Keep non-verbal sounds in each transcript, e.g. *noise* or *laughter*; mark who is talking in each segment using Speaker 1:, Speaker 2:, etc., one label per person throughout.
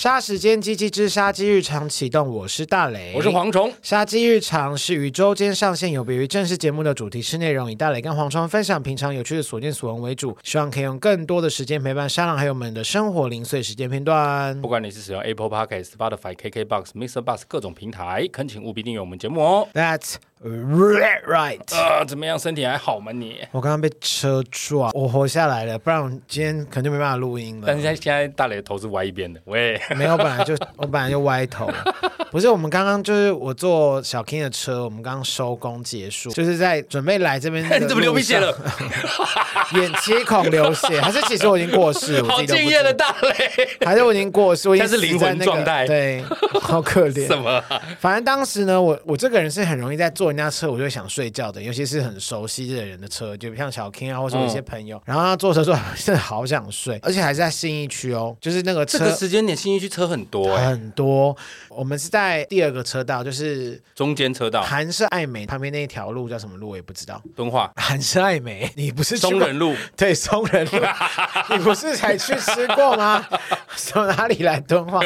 Speaker 1: 杀时间机器之杀机日常启动，我是大雷，
Speaker 2: 我是蝗虫。
Speaker 1: 杀机日常是于周间上线，有别于正式节目的主题式内容，以大雷跟蝗虫分享平常有趣的所见所闻为主，希望可以用更多的时间陪伴沙狼还有我们的生活零碎时间片段。
Speaker 2: 不管你是使用 Apple Podcast、Spotify、KKBox、Mr. Bus 各种平台，恳请务必订阅我们节目哦。
Speaker 1: That's right。
Speaker 2: 呃，怎么样？身体还好吗？你？
Speaker 1: 我刚刚被车撞，我活下来了，不然我今天可能就没办法录音了。
Speaker 2: 但是现在大雷的头是歪一边的，喂，*laughs*
Speaker 1: 没有，本来就我本来就歪头。*laughs* 不是，我们刚刚就是我坐小 King 的车，我们刚刚收工结束，就是在准备来这边。*laughs*
Speaker 2: 你怎么流鼻血了？
Speaker 1: 眼切孔流血，还是其实我已经过世了？
Speaker 2: 好敬业的大雷，
Speaker 1: 还是我已经过世？我现
Speaker 2: 在是灵魂状态，
Speaker 1: 对，好可怜。
Speaker 2: 什么？
Speaker 1: 反正当时呢，我我这个人是很容易在坐人家车，我就会想睡觉的，尤其是很熟悉的人的车，就像小 King 啊，或者我一些朋友，嗯、然后他坐车说，*laughs* 真的好想睡，而且还是在信义区哦，就是那个车，
Speaker 2: 这个时间点信义区车很多，
Speaker 1: 很多。我们是在第二个车道，就是
Speaker 2: 中间车道，
Speaker 1: 韩式爱美旁边那一条路叫什么路？我也不知道。
Speaker 2: 敦化
Speaker 1: 韩式爱美，你不是
Speaker 2: 松仁路？*laughs*
Speaker 1: 对，松仁路，*laughs* 你不是才去吃过吗？从哪里来敦化？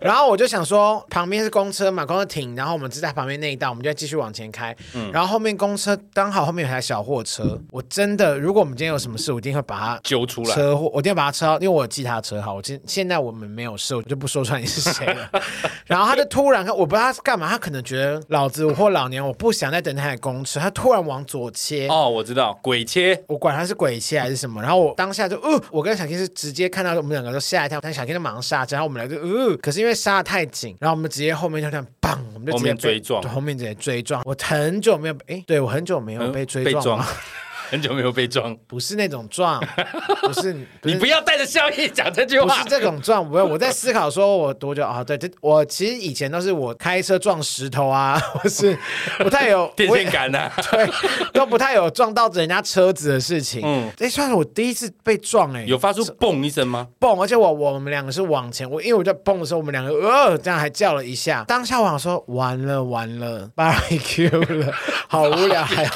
Speaker 1: 然后我就想说，旁边是公车嘛，公车停，然后我们是在旁边那一道，我们就继续往前开。嗯，然后后面公车刚好后面有台小货车，我真的，如果我们今天有什么事，我一定会把它
Speaker 2: 揪出来。
Speaker 1: 车祸，我一定要把它车，因为我有记他车号。我今现在我们没有事，我就不说出来你是谁了。*laughs* 然后他就突然，我不知道他是干嘛，他可能觉得老子或老娘我不想再等那台公车，他突然往左切。
Speaker 2: 哦，我知道，鬼切，
Speaker 1: 我管他是鬼切还是什么。然后我当下就，呃，我跟小 King 是直接看到我们两个都吓一跳，但小 King 就马上刹车，然后我们俩就，呃，可是因为刹得太紧，然后我们直接后面就这样，砰，我们就直接
Speaker 2: 追撞，
Speaker 1: 后面直接追撞。我很久没有，哎，对我很久没有被追撞了。嗯
Speaker 2: 很久没有被撞，
Speaker 1: 不是那种撞，*laughs* 不是，
Speaker 2: 你不要带着笑意讲这句话，
Speaker 1: 不是这种撞，不是我在思考说，我多久啊？对，这我其实以前都是我开车撞石头啊，*laughs* 或是不太有 *laughs*
Speaker 2: 电线杆的，
Speaker 1: 对，都不太有撞到人家车子的事情。嗯，哎，算是我第一次被撞，哎，
Speaker 2: 有发出嘣一声吗？
Speaker 1: 嘣，而且我我们两个是往前，我因为我在嘣的时候，我们两个呃这样还叫了一下，当下我想说完了完了，barbecue 了，好无聊，还要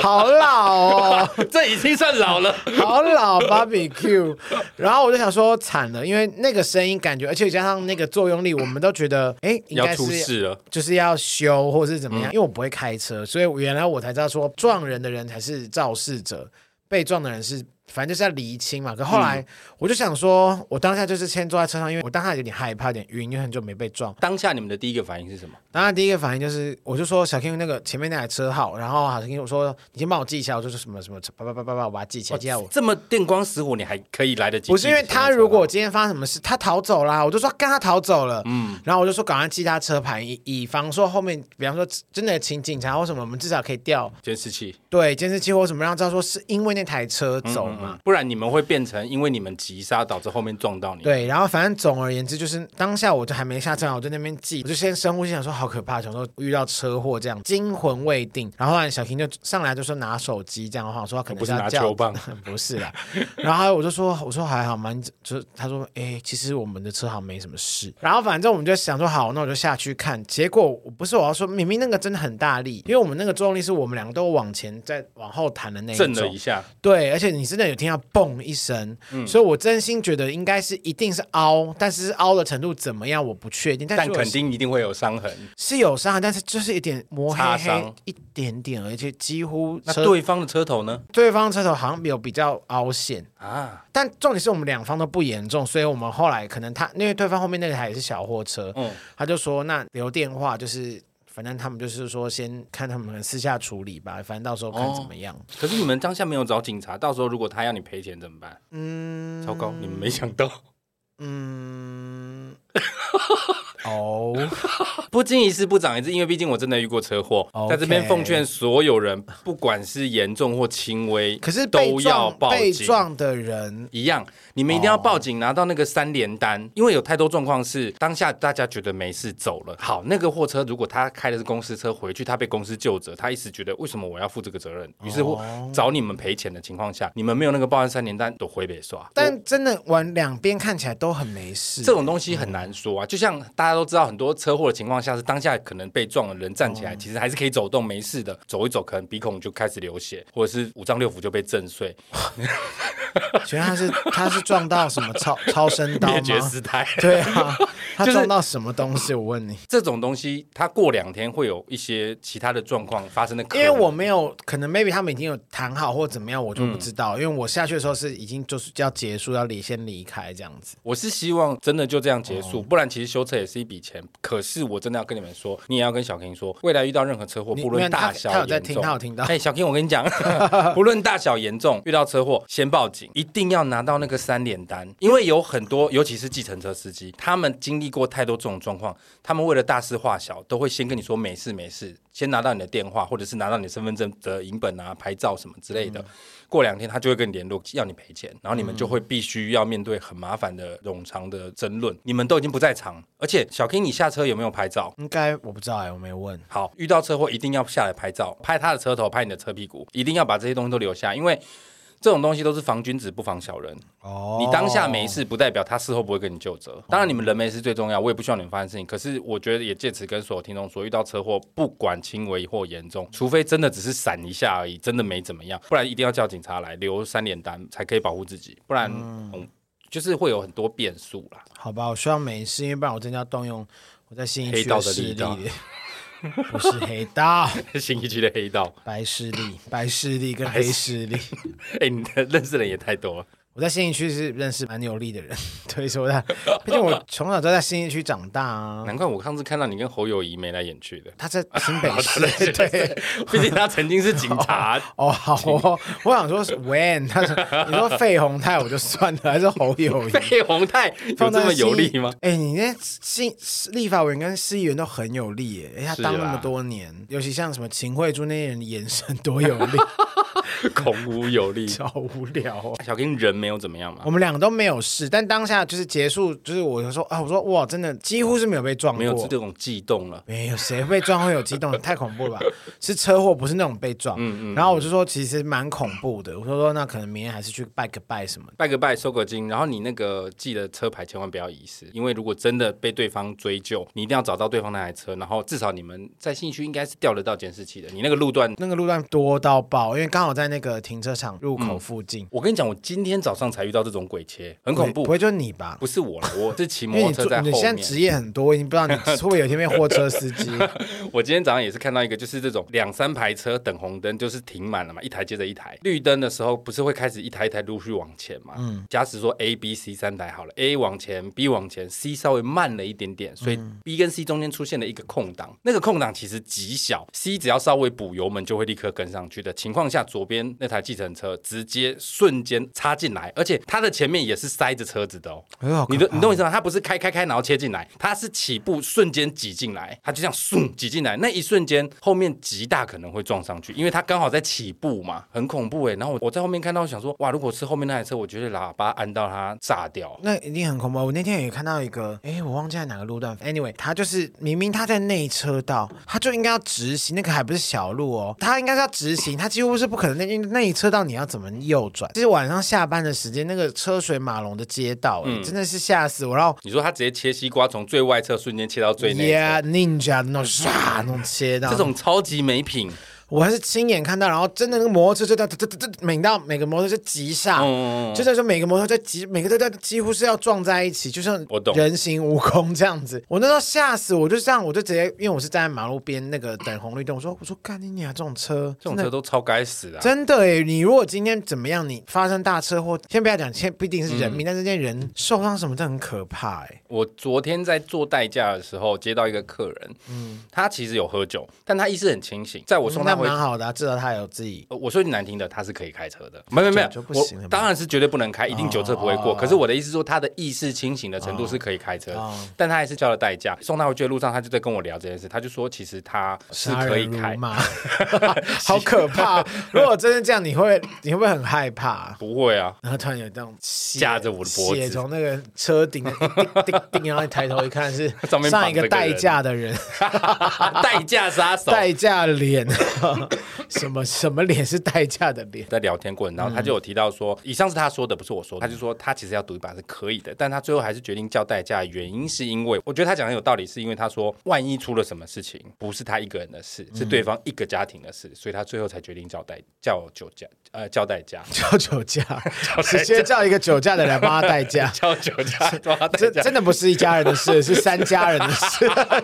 Speaker 1: 好老哦，*laughs*
Speaker 2: 这已经。算老了，
Speaker 1: 好老，Barbecue。然后我就想说惨了，因为那个声音感觉，而且加上那个作用力，我们都觉得 *laughs* 哎，应
Speaker 2: 该出事了，
Speaker 1: 就是要修或是怎么样。嗯、因为我不会开车，所以原来我才知道说撞人的人才是肇事者，被撞的人是。反正就是要厘清嘛，可后来我就想说，我当下就是先坐在车上，因为我当下有点害怕，有点晕，因为很久没被撞。
Speaker 2: 当下你们的第一个反应是什么？
Speaker 1: 当下第一个反应就是，我就说小 King 那个前面那台车号，然后小 King 我说你先帮我记一下，我就说什么什么，叭叭叭叭叭，我把它记起来，记下我。
Speaker 2: 这么电光石火，你还可以来得及？
Speaker 1: 不是因为他如果今天发生什么事，他逃走啦，我就说跟他逃走了，嗯，然后我就说赶快记他车牌，以以防说后面，比方说真的请警察或什么，我们至少可以调
Speaker 2: 监视器，
Speaker 1: 对，监视器或什么让知道说是因为那台车走
Speaker 2: 不然你们会。变成因为你们急刹导致后面撞到你。
Speaker 1: 对，然后反正总而言之就是当下我就还没下车，我在那边记，我就先深呼吸，想说好可怕，想说遇到车祸这样惊魂未定。然后后来小 King 就上来就说拿手机这样的话，我说他可能
Speaker 2: 不是拿球棒，*laughs*
Speaker 1: 不是啦。然后我就说我说还好吗？就是他说哎，其实我们的车好像没什么事。然后反正我们就想说好，那我就下去看。结果不是我要说，明明那个真的很大力，因为我们那个作用力是我们两个都往前再往后弹的那一种，
Speaker 2: 震了一下。
Speaker 1: 对，而且你真的有听到嘣一声。嗯所以，我真心觉得应该是一定是凹，但是凹的程度怎么样，我不确定。但，
Speaker 2: 但肯定一定会有伤痕，
Speaker 1: 是有伤痕，但是就是一点磨黑黑，擦伤一点点，而且几乎。
Speaker 2: 那对方的车头呢？
Speaker 1: 对方车头好像有比较凹陷啊。但重点是我们两方都不严重，所以我们后来可能他因为对方后面那台也是小货车，嗯，他就说那留电话就是。反正他们就是说，先看他们私下处理吧。反正到时候看怎么样。哦、
Speaker 2: 可是你们当下没有找警察，到时候如果他要你赔钱怎么办？嗯，糟糕，你们没想到。嗯。*laughs* 哦，*laughs* 不经一事不长一智，因为毕竟我真的遇过车祸在这边奉劝所有人，不管是严重或轻微，
Speaker 1: 可是
Speaker 2: 都要报警。
Speaker 1: 被撞的人
Speaker 2: 一样，你们一定要报警，拿到那个三联单，oh. 因为有太多状况是当下大家觉得没事走了。好，那个货车如果他开的是公司车回去，他被公司救责，他一时觉得为什么我要负这个责任，于是乎找你们赔钱的情况下，你们没有那个报案三联单都回北刷。
Speaker 1: 但真的往两边看起来都很没事，
Speaker 2: 这种东西很难说啊，就像大家都知道，很多车祸的情况下是当下可能被撞的人站起来，其实还是可以走动，没事的。走一走，可能鼻孔就开始流血，或者是五脏六腑就被震碎。*laughs*
Speaker 1: 觉得他是他是撞到什么超超声刀吗？
Speaker 2: 灭绝师太。
Speaker 1: 对啊，他撞到什么东西？我问你，
Speaker 2: 这种东西他过两天会有一些其他的状况发生的可能，
Speaker 1: 因为我没有可能，maybe 他们已经有谈好或怎么样，我就不知道。嗯、因为我下去的时候是已经就是要结束，要离先离开这样子。
Speaker 2: 我是希望真的就这样结束，哦、不然其实修车也是一笔钱。可是我真的要跟你们说，你也要跟小 King 说，未来遇到任何车祸，不论大小他有在听，他有听到。哎，小 King，我跟你讲，*laughs* 不论大小严重，遇到车祸先报警，一定要拿到那个三联单，因为有很多，尤其是计程车司机，他们经历过太多这种状况，他们为了大事化小，都会先跟你说没事没事，先拿到你的电话，或者是拿到你的身份证的影本啊、牌照什么之类的。嗯、过两天他就会跟你联络，要你赔钱，然后你们就会必须要面对很麻烦的冗长的争论。你们都已经不在场，而且小 King，你下车有没有拍照？
Speaker 1: 应该我不知道哎、欸，我没问。
Speaker 2: 好，遇到车祸一定要下来拍照，拍他的车头，拍你的车屁股，一定要把这些东西都留下，因为。这种东西都是防君子不防小人。哦，你当下没事，不代表他事后不会跟你就责。当然，你们人没事最重要，我也不希望你们发生事情。可是，我觉得也借此跟所有听众说，遇到车祸，不管轻微或严重，除非真的只是闪一下而已，真的没怎么样，不然一定要叫警察来留三联单，才可以保护自己。不然，嗯，就是会有很多变数啦。
Speaker 1: 好吧，我希望没事，因为不然我真的要动用我在新一区的势力。*laughs* 不是黑道，*laughs*
Speaker 2: 新一区的黑道，
Speaker 1: 白势力，白势力跟黑势力。*laughs*
Speaker 2: 哎、欸，你的认识的人也太多了。
Speaker 1: 我在新义区是认识蛮有力的人，*laughs* 所以，说他。毕竟我从小都在新义区长大啊。
Speaker 2: 难怪我上次看到你跟侯友谊眉来眼去的。*laughs*
Speaker 1: 他在新北市，*laughs* 对，
Speaker 2: 毕竟他曾经是警察。
Speaker 1: 哦，好哦，我想说是 when，他说你说费宏泰我就算了，还是侯友宜？
Speaker 2: 费宏泰有这么有力吗？
Speaker 1: 哎，你那新立法委员跟市议员都很有力耶，哎，他当那么多年，尤其像什么秦惠珠那些人的眼神多有力。*laughs*
Speaker 2: 孔武有力，
Speaker 1: 超无聊哦。
Speaker 2: 小 King 人没有怎么样嘛？
Speaker 1: 我们两个都没有事，但当下就是结束，就是我就说啊，我说哇，真的几乎是没有被撞过，
Speaker 2: 没有这种悸动了。
Speaker 1: 没有谁被撞会有激动，太恐怖了吧？*laughs* 是车祸，不是那种被撞。嗯嗯。然后我就说，其实蛮恐怖的。我说说，那可能明天还是去拜个拜什么，
Speaker 2: 拜个拜收个金。然后你那个记得车牌千万不要遗失，因为如果真的被对方追究，你一定要找到对方那台车，然后至少你们在信义区应该是调得到监视器的。你那个路段，
Speaker 1: 那个路段多到爆，因为刚好在那个停车场入口附近，
Speaker 2: 嗯、我跟你讲，我今天早上才遇到这种鬼切，很恐怖。
Speaker 1: 不会就是你吧？
Speaker 2: 不是我了，我是骑摩托车在后面。
Speaker 1: 你现在职业很多，已经不知道你 *laughs* 会不会有一天变货车司机？*laughs*
Speaker 2: 我今天早上也是看到一个，就是这种两三排车等红灯，就是停满了嘛，一台接着一台。绿灯的时候不是会开始一台一台陆续往前嘛？嗯。假使说 A、B、C 三台好了，A 往前，B 往前，C 稍微慢了一点点，所以 B 跟 C 中间出现了一个空档。那个空档其实极小，C 只要稍微补油门就会立刻跟上去的情况下，左边那台计程车。直接瞬间插进来，而且它的前面也是塞着车子的哦。你的你懂我意思吗？它不是开开开然后切进来，它是起步瞬间挤进来，它就这样嗖挤进来，那一瞬间后面极大可能会撞上去，因为它刚好在起步嘛，很恐怖哎。然后我我在后面看到想说，哇，如果是后面那台车，我觉得喇叭按到它炸掉，
Speaker 1: 那一定很恐怖。我那天也看到一个，哎，我忘记在哪个路段。Anyway，他就是明明他在内车道，他就应该要直行，那个还不是小路哦，他应该是要直行，他几乎是不可能那那一车道你要怎么右转？其实晚上下班的时间，那个车水马龙的街道，嗯，真的是吓死我。然后
Speaker 2: 你说他直接切西瓜，从最外侧瞬间切到最内侧
Speaker 1: ，Yeah，Ninja 那种唰那种切到，
Speaker 2: 这种超级没品。
Speaker 1: 我还是亲眼看到，然后真的那个摩托车就在这这这这，每到每个摩托车急刹，嗯、就在说每个摩托车在急，每个都在几乎是要撞在一起，就像我懂人形蜈蚣这样子。我，我那时候吓死，我就这样，我就直接，因为我是站在马路边那个等红绿灯，我说我说干你娘，这种车，
Speaker 2: 这种车都超该死的，
Speaker 1: 真的哎！你如果今天怎么样，你发生大车祸，先不要讲，先不一定是人命，嗯、但是这些人受伤什么，都很可怕哎。
Speaker 2: 我昨天在做代驾的时候接到一个客人，嗯，他其实有喝酒，但他意识很清醒，在我送他回，
Speaker 1: 蛮好的、啊，至少。他有自己，
Speaker 2: 我说句难听的，他是可以开车的，没有没有，我当然是绝对不能开，一定酒测不会过。可是我的意思说，他的意识清醒的程度是可以开车，但他还是交了代驾。送他回去的路上，他就在跟我聊这件事，他就说，其实他是可以开嘛，*laughs*
Speaker 1: 好可怕！如果真的这样，你会你会不会很害怕？
Speaker 2: 不会啊，
Speaker 1: 然后突然有这种
Speaker 2: 架着我的脖子，
Speaker 1: 血从那个车顶 *laughs* 叮叮叮，然后你抬头一看，是上一个代驾的人，*laughs*
Speaker 2: 代驾杀手，
Speaker 1: 代驾脸，*laughs* 什么什么脸是代驾的脸？
Speaker 2: 在聊天过程当中，他就有提到说，嗯、以上是他说的，不是我说的。他就说他其实要赌一把是可以的，但他最后还是决定叫代驾，原因是因为我觉得他讲的有道理，是因为他说万一出了什么事情，不是他一个人的事，是对方一个家庭的事，所以他最后才决定叫代叫酒驾，呃，叫代驾，
Speaker 1: 叫酒驾，直接叫一个酒驾的人帮他代驾，
Speaker 2: 叫酒驾 *laughs* 帮他代驾，
Speaker 1: 真的不是一家人的事，*laughs* 是三家人的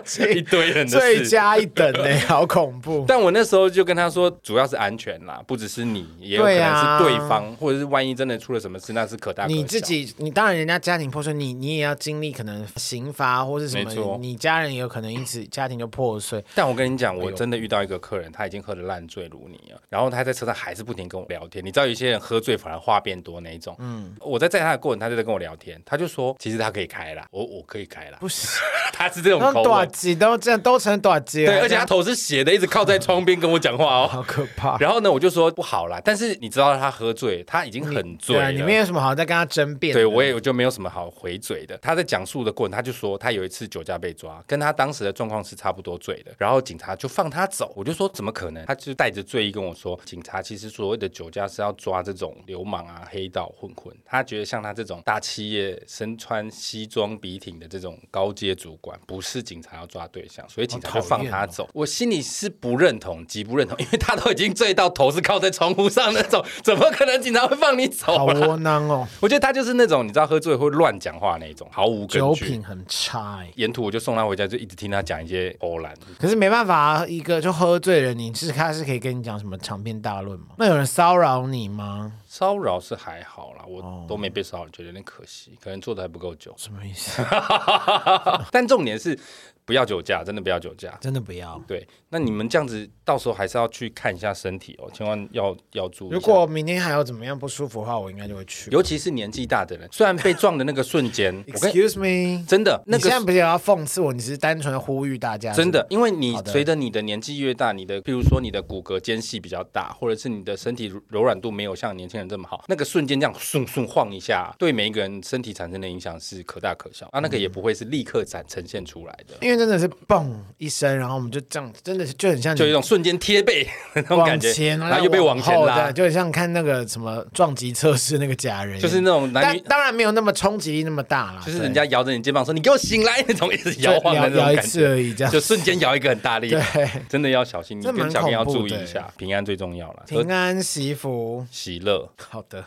Speaker 1: 事，
Speaker 2: 一堆人的事，
Speaker 1: 罪加一等呢，好恐怖。
Speaker 2: 但我那时候就跟他说，主要是安全啦，不只是你，也有可能是对方，或者是万一真的出了什么事，那是可大可小。
Speaker 1: 你自己，你当然人家家庭破碎，你你也要经历可能刑罚或是什么，你家人也有可能因此家庭就破碎。*laughs*
Speaker 2: 但我跟你讲，我真的遇到一个客人，他已经喝得烂醉如泥了，然后他在车上还是不停跟我聊天。你知道有些人喝醉反而话变多那一种。嗯，我在载他的过程，他就在跟我聊天，他就说其实他可以开啦，我我可以开啦。
Speaker 1: 不是，*laughs*
Speaker 2: 他是这种口吻，
Speaker 1: 都这样都成短机了。
Speaker 2: 对，而且他头是斜的，一直靠在窗边跟我讲话哦，
Speaker 1: 好可怕。
Speaker 2: 然后呢，我就说不好啦，但是你知道他喝醉，他已经很醉了，
Speaker 1: 你们有什么好再跟他争辩。
Speaker 2: 对，我也我就没有什么好回嘴的。他在讲述的过程，他就说他有一次酒驾被抓，跟他当时的状况是差不多醉的，然后警察就放他走。我就说怎么可能？他就带着醉意跟我说，警察其实所谓的酒驾是要抓这种流氓啊、黑道混混。他觉得像他这种大企业身穿西装笔挺的这种高阶主管，不是警察要抓对象，所以警察就放他走。我心里是不认同，极不认同，因为他都已经醉到头是靠在窗户上那种，*laughs* 怎么可能警察会放你走？
Speaker 1: 好窝囊哦！
Speaker 2: 我觉得他就是那种你知道喝醉会乱讲话那种，毫无根据，
Speaker 1: 酒品很差。
Speaker 2: 沿途我就送他回家，就一直听他讲一些欧兰。
Speaker 1: 可是没办法，一个就喝醉了，你是他是可以跟你讲什么长篇大论吗？那有人骚扰你吗？
Speaker 2: 骚扰是还好啦，我都没被骚扰，觉得有点可惜，可能做的还不够久。
Speaker 1: 什么意思？*laughs* *laughs*
Speaker 2: 但重点是。不要酒驾，真的不要酒驾，
Speaker 1: 真的不要。
Speaker 2: 对，那你们这样子，到时候还是要去看一下身体哦，千万要要注意。
Speaker 1: 如果明天还有怎么样不舒服的话，我应该就会去。
Speaker 2: 尤其是年纪大的人，虽然被撞的那个瞬间，*laughs*
Speaker 1: Excuse me，
Speaker 2: 真的，那个、
Speaker 1: 你现在不是要讽刺我，你是单纯的呼吁大家。
Speaker 2: 真的，因为你随着你的年纪越大，你的，譬如说你的骨骼间隙比较大，或者是你的身体柔软度没有像年轻人这么好，那个瞬间这样顺顺晃一下，对每一个人身体产生的影响是可大可小。啊，那个也不会是立刻展呈现出来的，
Speaker 1: 因为真的是嘣。一声，然后我们就这样，真的是就很像，
Speaker 2: 就有一种瞬间贴背 *laughs* 那种感
Speaker 1: 觉，前
Speaker 2: 然后又被往前拉，
Speaker 1: 就很像看那个什么撞击测试那个假人，
Speaker 2: 就是那种男女，
Speaker 1: 当然没有那么冲击力那么大了，
Speaker 2: 就是人家摇着你肩膀说：“你给我醒来！”那种一直摇晃的那种感觉，摇一次而已，这样就瞬间摇一个很大力，对，*laughs* 真的要小心，你跟小朋友要注意一下，平安最重要了，
Speaker 1: 平安喜福
Speaker 2: 喜乐。
Speaker 1: 好的，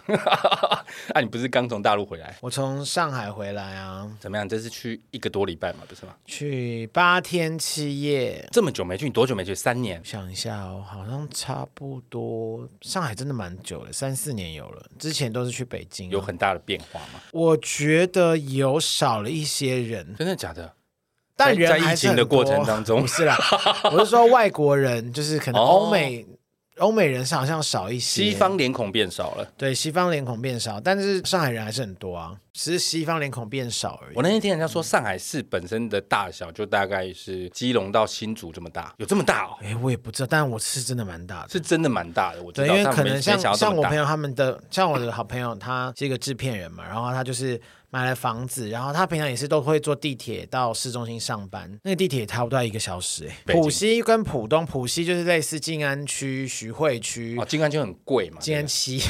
Speaker 2: 那 *laughs* 你不是刚从大陆回来？
Speaker 1: 我从上海回来啊，
Speaker 2: 怎么样？这是去一个多礼拜嘛，不是吗？
Speaker 1: 去八天七夜。
Speaker 2: 这么久没去，你多久没去？三年？
Speaker 1: 想一下哦，好像差不多。上海真的蛮久了，三四年有了。之前都是去北京，
Speaker 2: 有很大的变化吗？
Speaker 1: 我觉得有少了一些人，
Speaker 2: 真的假的？
Speaker 1: 但人
Speaker 2: 在疫情的过程当中，*laughs*
Speaker 1: 不是啦。我是说外国人，就是可能欧美。哦欧美人是好像少一些，
Speaker 2: 西方脸孔变少了。
Speaker 1: 对，西方脸孔变少，但是上海人还是很多啊，只是西方脸孔变少而已。
Speaker 2: 我那天听人家说，上海市本身的大小就大概是基隆到新竹这么大，有这么大哦？
Speaker 1: 哎，我也不知道，但我是真的蛮大的，
Speaker 2: 是真的蛮大的。我觉得
Speaker 1: 因为可能像像我朋友他们的，像我的好朋友，他是一个制片人嘛，然后他就是。买了房子，然后他平常也是都会坐地铁到市中心上班。那个地铁差不多要一个小时哎。浦西跟浦东，浦西就是类似静安区、徐汇区。
Speaker 2: 哦，静安区很贵嘛。
Speaker 1: 静安区、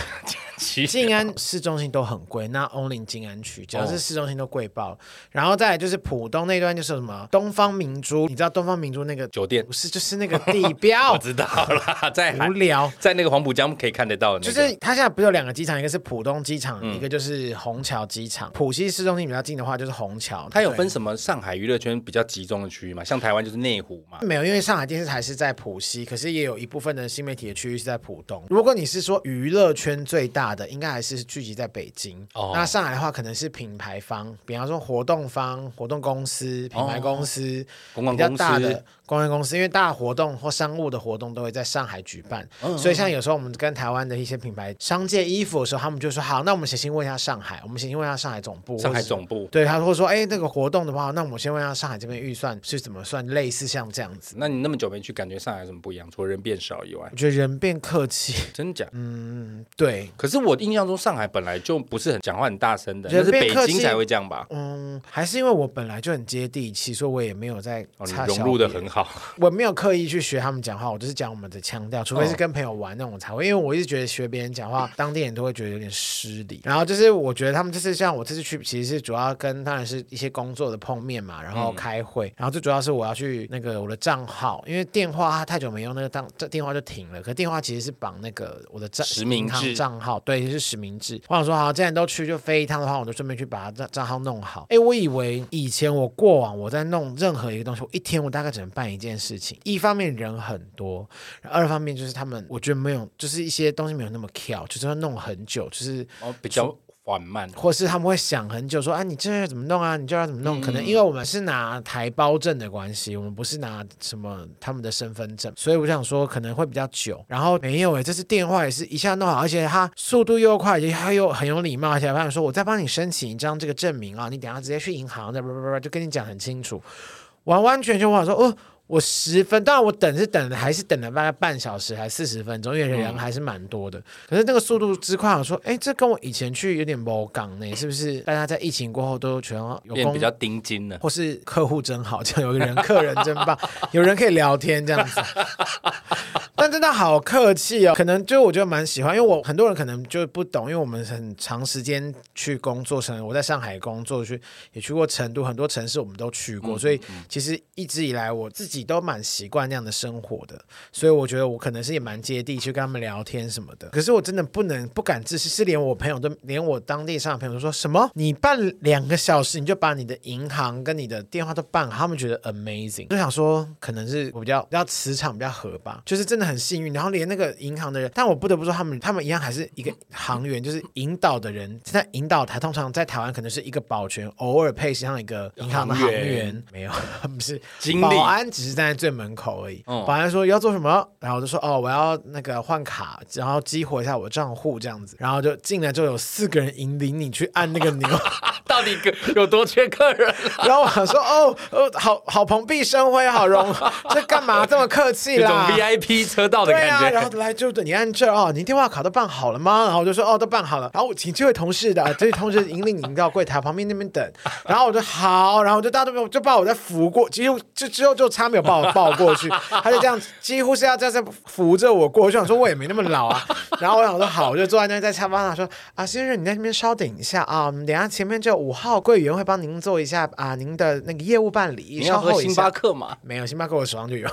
Speaker 1: 静安市中心都很贵，那 only 静安区，只要是市中心都贵爆。哦、然后再来就是浦东那段就是什么东方明珠，你知道东方明珠那个
Speaker 2: 酒店？
Speaker 1: 不是，就是那个地标。*laughs*
Speaker 2: 我知道了，在 *laughs*
Speaker 1: 无聊，
Speaker 2: 在那个黄浦江可以看得到的、那个。
Speaker 1: 就是它现在不是有两个机场，一个是浦东机场，嗯、一个就是虹桥机场。浦西市中心比较近的话，就是虹桥。
Speaker 2: 它有分什么上海娱乐圈比较集中的区域吗？像台湾就是内湖嘛？
Speaker 1: 没有，因为上海电视台是在浦西，可是也有一部分的新媒体的区域是在浦东。如果你是说娱乐圈最大的，应该还是聚集在北京。哦。那上海的话，可能是品牌方，比方说活动方、活动公司、品牌公司、
Speaker 2: 公关公司。比较大的
Speaker 1: 公关公司，因为大活动或商务的活动都会在上海举办，所以像有时候我们跟台湾的一些品牌商借衣服的时候，他们就说好，那我们先先问一下上海，我们先先问一下上海总部，
Speaker 2: 上海总部，
Speaker 1: 对，他会说，哎，那个活动的话，那我们先问一下上海这边预算是怎么算，类似像这样子。
Speaker 2: 那你那么久没去，感觉上海有什么不一样？除了人变少以外，
Speaker 1: 我觉得人变客气，
Speaker 2: 真假？
Speaker 1: 嗯，对。
Speaker 2: 可是是我印象中上海本来就不是很讲话很大声的，就是北京才会这样吧？
Speaker 1: 嗯，还是因为我本来就很接地气，所以我也没有在
Speaker 2: 融入的很好。*laughs*
Speaker 1: 我没有刻意去学他们讲话，我就是讲我们的腔调，除非是跟朋友玩那种才会。因为我一直觉得学别人讲话，当地人都会觉得有点失礼。然后就是我觉得他们这次像我这次去，其实是主要跟当然是一些工作的碰面嘛，然后开会，然后最主要是我要去那个我的账号，因为电话太久没用，那个当这电话就停了。可电话其实是绑那个我的账实名制账号，对，是实名制。我想说好，既然都去就飞一趟的话，我就顺便去把账账号弄好。哎，我以为以前我过往我在弄任何一个东西，我一天我大概只能办一件事情。一方面人很多，二方面就是他们，我觉得没有，就是一些东西没有那么巧，就是要弄很久，就是
Speaker 2: 哦比较。缓慢，
Speaker 1: 或是他们会想很久，说啊，你这要怎么弄啊？你就要怎么弄？嗯、可能因为我们是拿台胞证的关系，我们不是拿什么他们的身份证，所以我想说可能会比较久。然后没有诶，这次电话也是一下弄好，而且他速度又快，而且他又很有礼貌，而且他想说我再帮你申请一张这个证明啊，你等下直接去银行，就跟你讲很清楚，完完全全我想说哦。我十分，当然我等是等的，还是等了大概半小时，还四十分钟，因为人还是蛮多的。嗯、可是那个速度之快，我说，哎，这跟我以前去有点某港呢，是不是？大家在疫情过后都全有
Speaker 2: 变比较盯紧了，
Speaker 1: 或是客户真好，这样有个人客人真棒，*laughs* 有人可以聊天这样子。但真的好客气哦，可能就我觉得蛮喜欢，因为我很多人可能就不懂，因为我们很长时间去工作，成我在上海工作去，也去过成都，很多城市我们都去过，嗯、所以其实一直以来我自己。都蛮习惯那样的生活的，所以我觉得我可能是也蛮接地去跟他们聊天什么的。可是我真的不能不敢置信，是连我朋友都连我当地上的朋友都说什么？你办两个小时你就把你的银行跟你的电话都办好，他们觉得 amazing。就想说可能是我比较比较磁场比较合吧，就是真的很幸运。然后连那个银行的人，但我不得不说他们他们一样还是一个行员，就是引导的人在引导台。通常在台湾可能是一个保全，偶尔配上一个银行的行员，没有，*laughs* 不是经理，保安只是。站在最门口而已。保安说要做什么，然后我就说哦，我要那个换卡，然后激活一下我账户这样子，然后就进来就有四个人引领你去按那个钮，*laughs*
Speaker 2: 到底有多缺客人？*laughs*
Speaker 1: 然后我想说哦，哦，好好蓬荜生辉，好荣，这干嘛这么客气啦？
Speaker 2: 这种 VIP 车道的感
Speaker 1: 觉。然后来就等你按这哦，您电话卡都办好了吗？然后我就说哦，都办好了。然后我请这位同事的 *laughs* 这位同事引领您到柜台旁边那边等。然后我就好，然后我就到那边就把我再扶过，几乎就之后就差没有。把我抱过去，他就这样，几乎是要这样扶着我过去。我想说，我也没那么老啊。然后我想说，好，我就坐在那，在沙发上说：“啊，先生，你在那边稍等一下啊，我们等下前面这五号柜员会帮您做一下啊，您的那个业务办理。”
Speaker 2: 你要喝星巴克吗？
Speaker 1: 没有，星巴克我手上就有。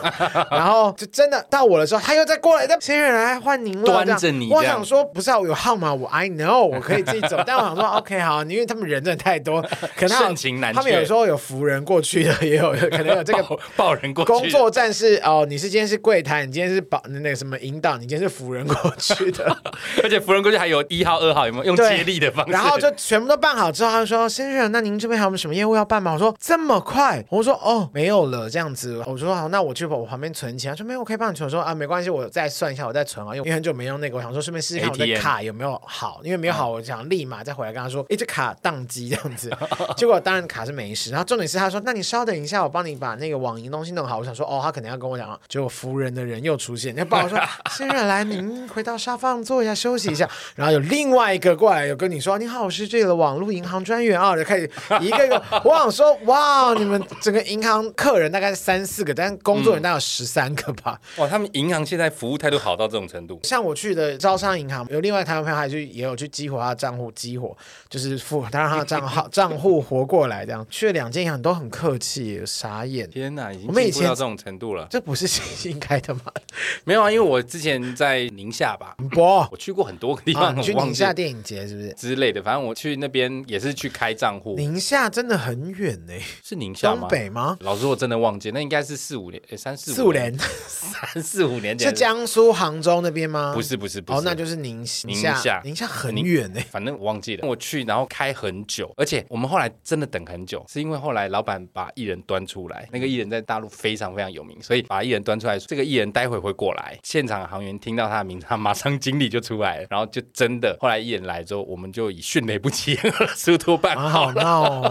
Speaker 1: 然后就真的到我的时候，他又再过来，那先生来换您了。
Speaker 2: 端着你，
Speaker 1: 我想说，不是啊，我有号码，我 I know，我可以自己走。*laughs* 但我想说，OK，好，因为他们人真的太多，*laughs* 可能
Speaker 2: 盛情难却。
Speaker 1: 他们有时候有扶人过去的，也有 *laughs* 可能有这个
Speaker 2: 抱人过去。
Speaker 1: 工作站是哦，你是今天是柜台，你今天是保那个什么引导，你今天是扶人过去的，
Speaker 2: 而且扶人过去还有一号、二号，有没有用接力的方式？
Speaker 1: 然后就全部都办好之后，他就说：“先生，那您这边还有什么业务要办吗？”我说：“这么快？”我说：“哦，没有了，这样子。”我说：“好，那我去把我旁边存钱。”他说：“没有，我可以帮你存。”我说：“啊，没关系，我再算一下，我再存啊，因为很久没用那个，我想说顺便试试看我的卡有没有好，*laughs* 因为没有好，我想立马再回来跟他说：‘哎，这卡宕机这样子。*laughs* ’结果当然卡是没事，然后重点是他说：‘那你稍等一下，我帮你把那个网银东西弄好。’我想说：‘哦，他可能要跟我讲。’结果服人的人又出现，那爸爸说：*laughs* “先生来，您回到沙发上坐一下，休息一下。”然后有另外一个过来，有跟你说：“你好，我是这里的网络银行专员啊。”就开始一个一个，我想说：“哇，你们整个银行客人大概是三四个，但工作人员大概有十三个吧？”
Speaker 2: 嗯、哇，他们银行现在服务态度好到这种程度。
Speaker 1: 像我去的招商银行，有另外台湾朋友还去也有去激活他的账户，激活就是付他让他的账号 *laughs* 账户活过来，这样去了两间银行都很客气，傻眼。
Speaker 2: 天哪，已经进步到这种程度了，
Speaker 1: 这不是。是应该的吗？
Speaker 2: 没有啊，因为我之前在宁夏吧，
Speaker 1: 不，
Speaker 2: 我去过很多个地方，啊、
Speaker 1: 去宁夏电影节是不是
Speaker 2: 之类的？反正我去那边也是去开账户。
Speaker 1: 宁夏真的很远呢，
Speaker 2: 是宁夏吗？
Speaker 1: 东北吗？
Speaker 2: 老师我真的忘记，那应该是四五年，哎，三四
Speaker 1: 四五年，*laughs*
Speaker 2: 三四五年前
Speaker 1: 是江苏杭州那边吗？
Speaker 2: 不是，不是，不是，
Speaker 1: 哦，那就是宁宁夏，宁夏很远呢。
Speaker 2: 反正我忘记了，我去然后开很久，而且我们后来真的等很久，是因为后来老板把艺人端出来，那个艺人在大陆非常非常有名，所以把艺人端出来，这个艺人。待会会过来，现场行员听到他的名字，他马上经理就出来了，然后就真的，后来艺人来之后，我们就以迅雷不及掩耳速度办好
Speaker 1: 闹。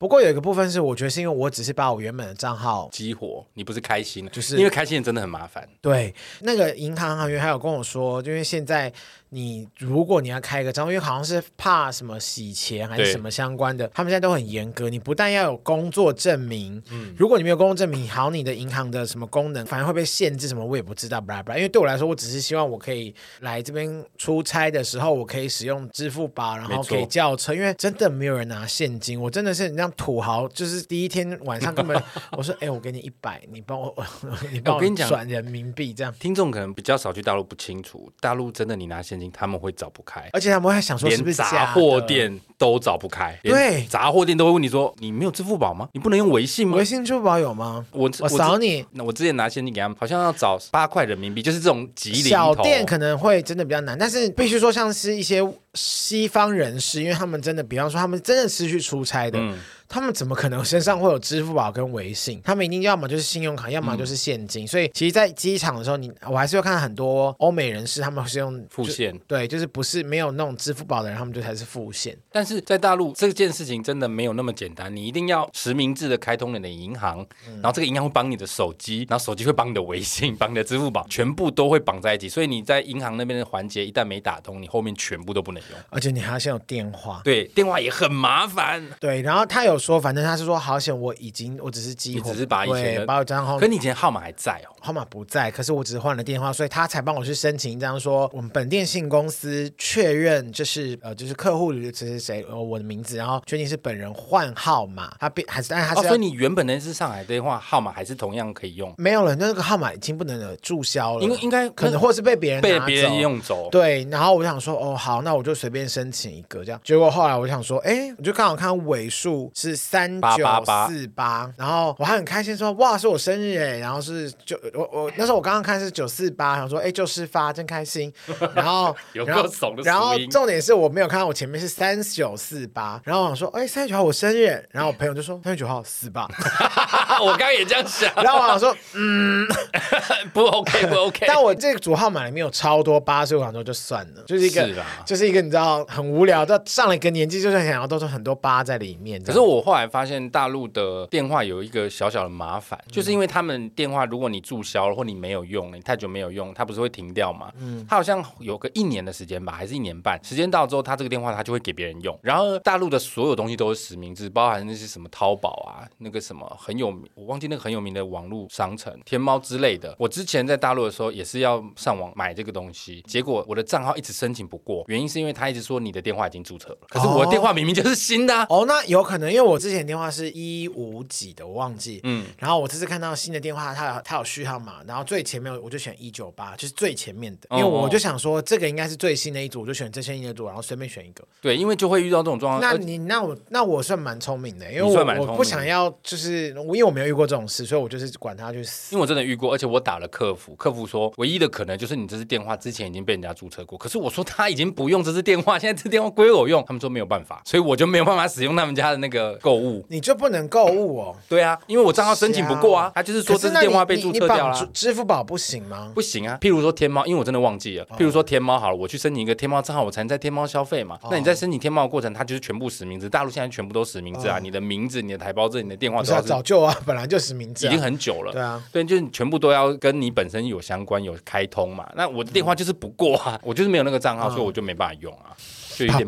Speaker 1: 不过有一个部分是，我觉得是因为我只是把我原本的账号
Speaker 2: 激活，你不是开心，就是因为开心真的很麻烦。
Speaker 1: 对，那个银行行员还有跟我说，因为现在。你如果你要开一个账户，因为好像是怕什么洗钱还是什么相关的，他们现在都很严格。你不但要有工作证明，嗯，如果你没有工作证明，好，你的银行的什么功能，反而会被限制什么，我也不知道，巴拉巴拉。因为对我来说，我只是希望我可以来这边出差的时候，我可以使用支付宝，然后可以叫车。因为真的没有人拿现金，我真的是你像土豪，就是第一天晚上根本 *laughs* 我说，哎、欸，我给你一百，你帮我，*laughs* 你帮我转人民币这样。
Speaker 2: 听众可能比较少去大陆，不清楚，大陆真的你拿现金，他们会找不开，
Speaker 1: 而且他们还想说是不是
Speaker 2: 杂货店都找不开，
Speaker 1: 对，
Speaker 2: 杂货店都会问你说，你没有支付宝吗？你不能用微信吗？
Speaker 1: 微信支付宝有吗？
Speaker 2: 我
Speaker 1: 我扫你，
Speaker 2: 那我之前拿现金给他们，好像要找八块人民币，就是这种
Speaker 1: 小店可能会真的比较难，但是必须说像是一些西方人士，因为他们真的，比方说他们真的是去出差的。嗯他们怎么可能身上会有支付宝跟微信？*laughs* 他们一定要么就是信用卡，要么就是现金。嗯、所以其实，在机场的时候，你我还是会看到很多欧美人士，他们是用
Speaker 2: 付现。
Speaker 1: 对，就是不是没有那种支付宝的人，他们就才是付现。
Speaker 2: 但是在大陆这件事情真的没有那么简单，你一定要实名制的开通你的银行，嗯、然后这个银行会绑你的手机，然后手机会绑你的微信，绑你的支付宝，全部都会绑在一起。所以你在银行那边的环节一旦没打通，你后面全部都不能用。
Speaker 1: 而且你还要先有电话，
Speaker 2: 对，电话也很麻烦。
Speaker 1: 对，然后他有说，反正他是说。好险，我已经我只是激活，
Speaker 2: 只是把以前
Speaker 1: 把我账号，
Speaker 2: 可你以前号码还在哦，
Speaker 1: 号码不在，可是我只是换了电话，所以他才帮我去申请一张说我们本电信公司确认就是呃就是客户里这是谁，呃我的名字，然后确定是本人换号码，他变还是但是他是、哦，
Speaker 2: 所以你原本那是上海电话号码还是同样可以用？
Speaker 1: 没有了，那个号码已经不能了，注销了，
Speaker 2: 因为应该
Speaker 1: 可能或是被别人
Speaker 2: 被别人用走，
Speaker 1: 对，然后我想说哦好，那我就随便申请一个这样，结果后来我想说哎，我就刚好看尾数是三九四八。然后我还很开心说哇是我生日哎，然后是九我我那时候我刚刚看是九四八，想说哎就是发真开心，*laughs* 然后然后然后重点是我没有看到我前面是三九四八，然后我想说哎三十九号我生日，然后我朋友就说三十九号四八，*laughs*
Speaker 2: 我刚刚也这样想，
Speaker 1: 然后我想说嗯。*laughs*
Speaker 2: 不 OK 不 OK，
Speaker 1: 但我这个组号码里面有超多八，所以我想说就算了，就是一个就是一个你知道很无聊，到上了一个年纪就是想要都是很多八在里面，
Speaker 2: 可是我后来发现大陆的电话有一个小小的麻烦，嗯、就是因为他们电话，如果你注销了或你没有用，你太久没有用，它不是会停掉吗？嗯，它好像有个一年的时间吧，还是一年半，时间到之后，它这个电话它就会给别人用。然后大陆的所有东西都是实名制，包含那些什么淘宝啊，那个什么很有名，我忘记那个很有名的网络商城天猫之类的。我之前在大陆的时候也是要上网买这个东西，结果我的账号一直申请不过，原因是因为他一直说你的电话已经注册了，可是我的电话明明就是新的啊。
Speaker 1: 哦，那有可能因为我之前电话是一五几的。我忘记，嗯，然后我这次看到新的电话，它有它有序号码，然后最前面我就选一九八，就是最前面的，因为我就想说这个应该是最新的一组，我就选最新的一组，然后随便选一个。
Speaker 2: 对，因为就会遇到这种状况。
Speaker 1: 那你那我那我算蛮聪明的，因为我我不想要就是因为我没有遇过这种事，所以我就是管他去死。
Speaker 2: 因为我真的遇过，而且我打了客服，客服说唯一的可能就是你这支电话之前已经被人家注册过，可是我说他已经不用这支电话，现在这电话归我用，他们说没有办法，所以我就没有办法使用他们家的那个购物。
Speaker 1: 你就不能购物哦？
Speaker 2: 对啊，因为我账号。申请不过啊，他就是说这是电话被注册掉了。
Speaker 1: 支付宝不行吗？
Speaker 2: 不行啊。譬如说天猫，因为我真的忘记了。譬如说天猫好了，我去申请一个天猫账号，我才能在天猫消费嘛。那你在申请天猫的过程，它就是全部实名制。大陆现在全部都实名制啊，你的名字、你的台胞证、你的电话都是
Speaker 1: 早就啊，本来就实名制，
Speaker 2: 已经很久了。
Speaker 1: 对啊，
Speaker 2: 对，就是全部都要跟你本身有相关、有开通嘛。那我的电话就是不过啊，我就是没有那个账号，所以我就没办法用啊。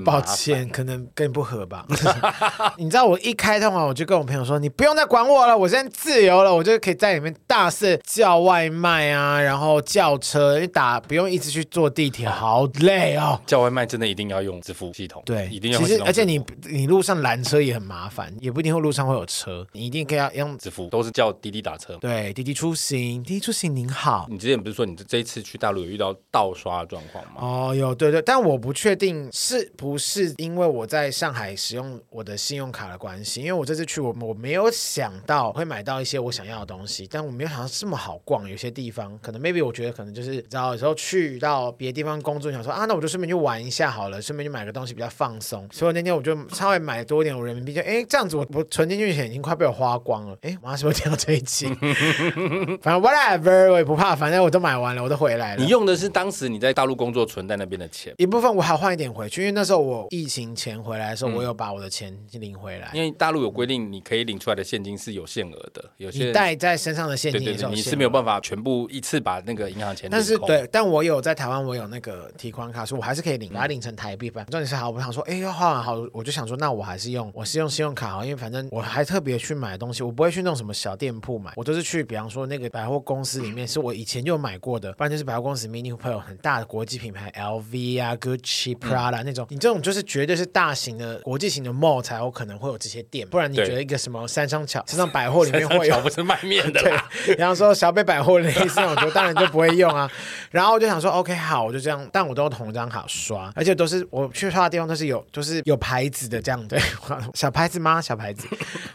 Speaker 1: 抱歉，可能跟你不合吧。*laughs* 你知道我一开通啊，我就跟我朋友说：“你不用再管我了，我现在自由了，我就可以在里面大肆叫外卖啊，然后叫车，你打不用一直去坐地铁，好累哦。”
Speaker 2: 叫外卖真的一定要用支付系统，
Speaker 1: 对，
Speaker 2: 一定要。
Speaker 1: 其实而且你你路上拦车也很麻烦，也不一定会路上会有车，你一定可以要用
Speaker 2: 支付，都是叫滴滴打车。
Speaker 1: 对，滴滴出行，滴滴出行您好。
Speaker 2: 你之前不是说你这一次去大陆有遇到盗刷的状况吗？
Speaker 1: 哦，有，对对，但我不确定是不是。因为我在上海使用我的信用卡的关系，因为我这次去我我没有想到会买到一些我想要的东西，但我没有想到这么好逛，有些地方可能 maybe 我觉得可能就是你知道有时候去到别的地方工作，想说啊，那我就顺便去玩一下好了，顺便去买个东西比较放松。所以那天我就稍微买多一点我人民币，就哎这样子我我存进去的钱已经快被我花光了。哎，我妈是不是听到这一期？*laughs* 反正 whatever 我也不怕，反正我都买完了，我都回来了。
Speaker 2: 你用的是当时你在大陆工作存在那边的钱，
Speaker 1: 一部分我还要换一点回，去，因为那时候我疫情前回来的时候，我有把我的钱领回来。
Speaker 2: 因为大陆有规定，你可以领出来的现金是有限额的，有些
Speaker 1: 你带在身上的现金
Speaker 2: 你是没有办法全部一次把那个银行钱。
Speaker 1: 但是对，但我有在台湾，我有那个提款卡，所以我还是可以领，把它领成台币吧。重点是好，我想说，哎，要花完好，我就想说，那我还是用，我是用信用卡好，因为反正我还特别去买东西，我不会去那种什么小店铺买，我都是去，比方说那个百货公司里面，是我以前就买过的，不然就是百货公司里面会有很大的国际品牌，LV 啊、Gucci、Prada 那种，你这种就是绝对是大型的国际型的 mall 才有可能会有这些店，不然你觉得一个什么三商巧、三商百货里面会有？
Speaker 2: 不是卖面的，*laughs*
Speaker 1: 对，*laughs* 比方说小北百货的意思，我觉得当然就不会用啊。然后我就想说，OK，好，我就这样，但我都用同一张卡刷，而且都是我去刷的地方都是有，就是有牌子的这样，对，*laughs* 小牌子吗？小牌子。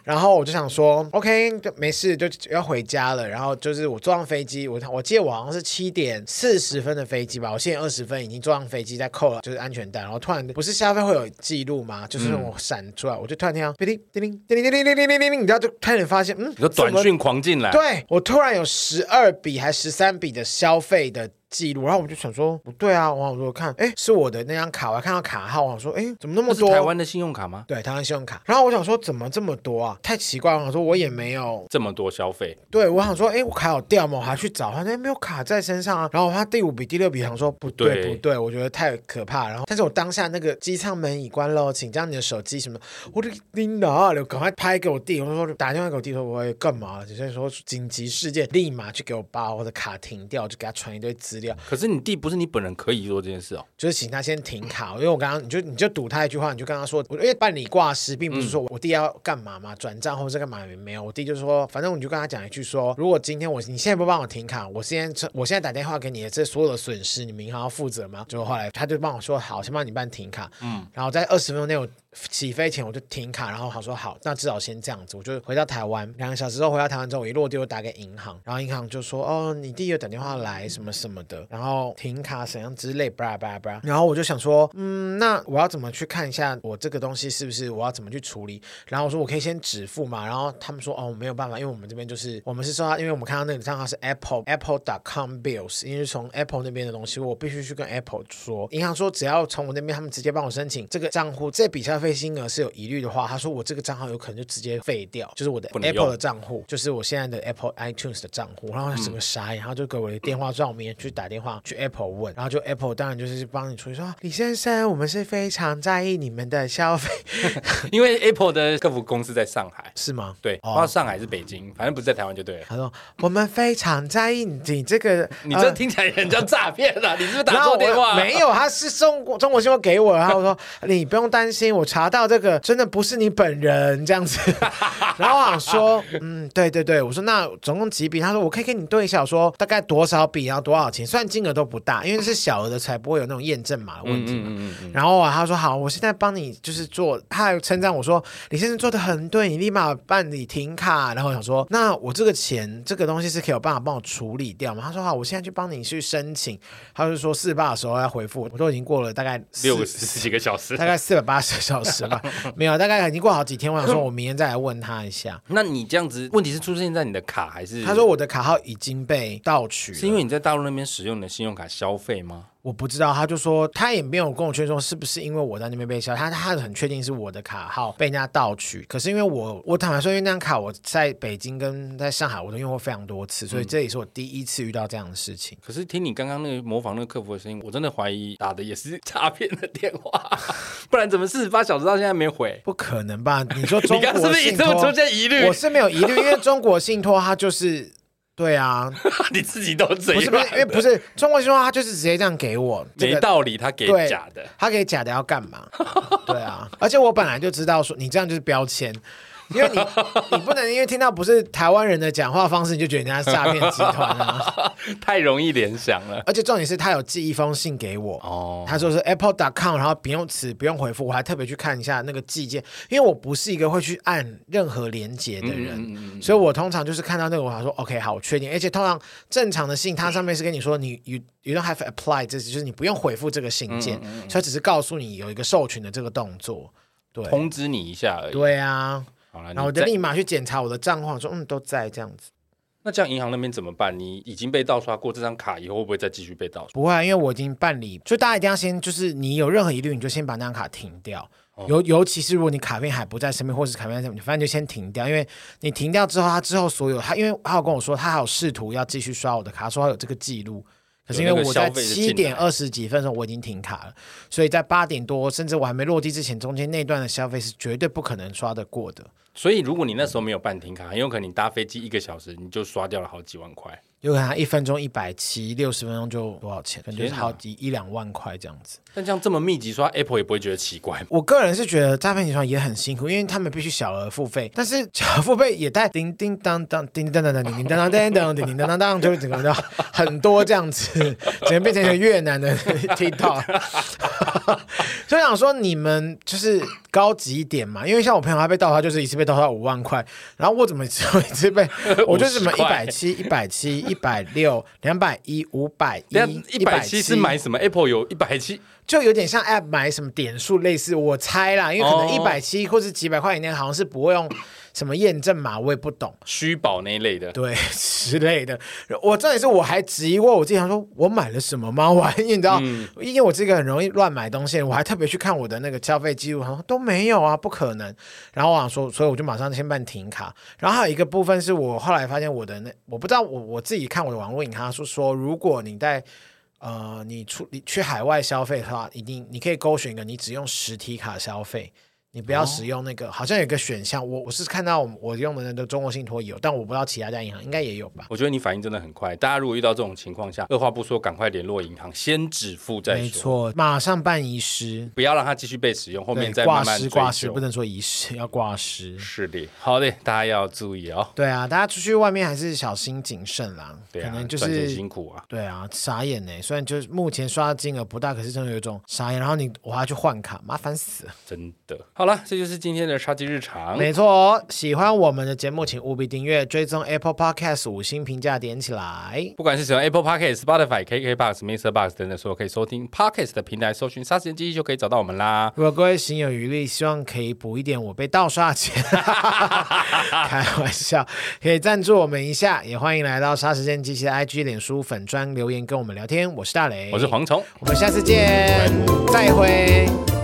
Speaker 1: 然后我就想说，OK，就没事，就要回家了。然后就是我坐上飞机，我我记得我好像是七点四十分的飞机吧，我现在二十分已经坐上飞机，在扣了就是安全带，然后不是消费会有记录吗？就是那种闪出来，我就突然听叮叮叮叮叮叮叮叮叮叮叮，你知道就突然发现，嗯，
Speaker 2: 有短讯狂进来，
Speaker 1: 对我突然有十二笔还十三笔的消费的。记录，然后我就想说不对啊，我想说看，哎，是我的那张卡，我还看到卡号，我想说，哎，怎么那么多？
Speaker 2: 台湾的信用卡吗？
Speaker 1: 对，台湾信用卡。然后我想说，怎么这么多啊？太奇怪了，我想说我也没有
Speaker 2: 这么多消费。
Speaker 1: 对，我想说，哎，我卡有掉吗？我还去找，反正没有卡在身上啊。然后他第五笔、第六笔，想说不对，对不对，我觉得太可怕。然后，但是我当下那个机舱门已关喽，请将你的手机什么，我就叮哪了，赶快拍给我弟，我说打电话给我弟说我要干嘛？就是说紧急事件，立马去给我把我的卡停掉，就给他传一堆资料。
Speaker 2: 可是你弟。不是你本人可以做这件事哦，
Speaker 1: 就是请他先停卡，因为我刚刚你就你就赌他一句话，你就跟他说，因为办理挂失，并不是说我弟要干嘛嘛，转账或者干嘛也没有，我弟就是说，反正我就跟他讲一句说，如果今天我你现在不帮我停卡，我现在我现在打电话给你的这所有的损失，你们银行要负责吗？就后来他就帮我说好，先帮你办停卡，嗯，然后在二十分钟内我。起飞前我就停卡，然后好说好，那至少先这样子，我就回到台湾。两个小时后回到台湾之后，我一落地我打给银行，然后银行就说哦，你弟有打电话来什么什么的，然后停卡怎样之类，巴拉巴拉巴拉。然后我就想说，嗯，那我要怎么去看一下我这个东西是不是我要怎么去处理？然后我说我可以先止付嘛，然后他们说哦，没有办法，因为我们这边就是我们是说，因为我们看到那个账号是 Apple Apple dot com bills，因为从 Apple 那边的东西，我必须去跟 Apple 说，银行说只要从我那边，他们直接帮我申请这个账户，这笔消费金额是有疑虑的话，他说我这个账号有可能就直接废掉，就是我的 Apple 的账户，就是我现在的 Apple iTunes 的账户。然后他整个傻眼，然后就给我的电话照明去打电话去 Apple 问，然后就 Apple 当然就是帮你处理说，李先生，我们是非常在意你们的消费，*laughs* *laughs*
Speaker 2: 因为 Apple 的客服公司在上海，
Speaker 1: 是吗？
Speaker 2: 对，不知道上海是北京，反正不是在台湾就对了。
Speaker 1: 他说我们非常在意你这个，
Speaker 2: 你这听起来很像诈骗了！你是不是打错电话？
Speaker 1: 没有，他是中国中国信托给我，然后我说 *laughs* 你不用担心，我查到这个真的不是你本人。这样子，*laughs* 然后我想说，嗯，对对对，我说那总共几笔？他说我可以跟你对一下，我说大概多少笔，然后多少钱？虽然金额都不大，因为是小额的才不会有那种验证码的问题嘛。嗯嗯嗯、然后他说好，我现在帮你就是做，他还称赞我说李先生做的很对，你立马办理停卡。然后我想说，那我这个钱这个东西是可以有办法帮我处理掉吗？他说好，我现在去帮你去申请。他就说四八的时候要回复，我都已经过了大概
Speaker 2: 六十几个小时，
Speaker 1: 大概四百八十个小时吧，*laughs* 没有，大概已经过好几天。我想说，我明天再来问他一下。
Speaker 2: 那你这样子，问题是出现在你的卡还是？
Speaker 1: 他说我的卡号已经被盗取，
Speaker 2: 是因为你在大陆那边使用你的信用卡消费吗？
Speaker 1: 我不知道，他就说他也没有跟我确认说是不是因为我在那边被销，他他很确定是我的卡号被人家盗取。可是因为我我坦白说，因为那张卡我在北京跟在上海我都用过非常多次，所以这也是我第一次遇到这样的事情。
Speaker 2: 嗯、可是听你刚刚那个模仿那个客服的声音，我真的怀疑打的也是 *laughs* 诈骗的电话，不然怎么四十八小时到现在没回？
Speaker 1: 不可能吧？你说 *laughs* 中国信托
Speaker 2: 是不是出现疑虑？
Speaker 1: 我是没有疑虑，因为中国信托它就是。对啊，*laughs*
Speaker 2: 你自己都这样。
Speaker 1: 不是不是，因为不是中国新闻，他就是直接这样给我，
Speaker 2: 没道理，他给假的，
Speaker 1: 他给假的要干嘛？对啊，而且我本来就知道说你这样就是标签。因为你 *laughs* 你不能因为听到不是台湾人的讲话方式，你就觉得人家是诈骗集团啊，*laughs*
Speaker 2: 太容易联想了。
Speaker 1: 而且重点是他有寄一封信给我，哦，他说是 apple.com，然后不用词不用回复，我还特别去看一下那个寄件，因为我不是一个会去按任何连接的人，嗯嗯嗯，所以我通常就是看到那个我还说 OK 好，我确定。而且通常正常的信，它上面是跟你说你 you you don't have to apply，这就是你不用回复这个信件，所以只是告诉你有一个授权的这个动作，对，
Speaker 2: 通知你一下而已。
Speaker 1: 对啊。然后我就立马去检查我的账户，说嗯都在这样子。
Speaker 2: 那这样银行那边怎么办？你已经被盗刷过这张卡，以后会不会再继续被盗刷？
Speaker 1: 不会啊，因为我已经办理，就大家一定要先，就是你有任何疑虑，你就先把那张卡停掉。尤、哦、尤其是如果你卡片还不在身边，或是卡片在身边，反正就先停掉，因为你停掉之后，他之后所有他，因为他有跟我说，他还有试图要继续刷我的卡，说他有这个记录。可是因为我在七点二十几分的时候我已经停卡了，所以在八点多甚至我还没落地之前，中间那段的消费是绝对不可能刷得过的。
Speaker 2: 所以如果你那时候没有办停卡，很有可能你搭飞机一个小时你就刷掉了好几万块。
Speaker 1: 有可能他一分钟一百七，六十分钟就多少钱？可能就是好几一两万块这样子。
Speaker 2: 但这样这么密集刷，Apple 也不会觉得奇怪。*laughs*
Speaker 1: 我个人是觉得诈骗集团也很辛苦，因为他们必须小额付费，但是 *laughs* 小额付费也带叮叮当当、叮叮当当、叮叮当当、叮叮当当、叮叮当当，就整个的很多这样子，*laughs* 只能变成一个越南的 TikTok。*laughs* 所以想说你们就是高级一点嘛，因为像我朋友他被盗，他就是一次被盗他五万块，然后我怎么只有一次被，*laughs* 我就什么一百七、一百七。一百六、两百一、五百一、
Speaker 2: 一百七是买什么？Apple 有一百七，
Speaker 1: 就有点像 App 买什么点数类似，我猜啦，因为可能一百七或是几百块以内，好像是不会用。什么验证码我也不懂，
Speaker 2: 虚宝那一类的，
Speaker 1: 对 *laughs* 之类的。我这也是我还质疑过我自己，想说我买了什么吗？我还你知道，嗯、因为我这个很容易乱买东西，我还特别去看我的那个消费记录，说都没有啊，不可能。然后我想说，所以我就马上先办停卡。然后还有一个部分是我后来发现我的那，我不知道我我自己看我的网络银行说说，如果你在呃你出你去海外消费的话，一定你可以勾选一个你只用实体卡消费。你不要使用那个，哦、好像有个选项，我我是看到我我用的那个中国信托有，但我不知道其他家银行应该也有吧。
Speaker 2: 我觉得你反应真的很快，大家如果遇到这种情况下，二话不说，赶快联络银行，先止付再说。
Speaker 1: 没错，马上办遗失，
Speaker 2: 不要让它继续被使用，后面再慢慢
Speaker 1: 挂失挂失，不能说遗失，要挂失。
Speaker 2: 是的，好的，大家要注意哦。
Speaker 1: 对啊，大家出去外面还是小心谨慎啦。对啊，可能就是
Speaker 2: 辛苦啊。
Speaker 1: 对啊，傻眼呢。虽然就是目前刷的金额不大，可是真的有一种傻眼。然后你我还要去换卡，麻烦死了。
Speaker 2: 真的。好了，这就是今天的杀鸡日常，
Speaker 1: 没错。喜欢我们的节目，请务必订阅、追踪 Apple Podcast 五星评价点起来。
Speaker 2: 不管是使用 Apple Podcast、Spotify、KKBox、MixerBox 等等所有可以收听 Podcast 的平台，搜寻“杀时间机器”就可以找到我们啦。
Speaker 1: 如果各位心有余力，希望可以补一点我被盗刷的钱，*laughs* 开玩笑，可以赞助我们一下。也欢迎来到“杀时间机器”的 IG、脸书粉专留言跟我们聊天。我是大雷，
Speaker 2: 我是蝗虫，
Speaker 1: 我们下次见，拜拜再会。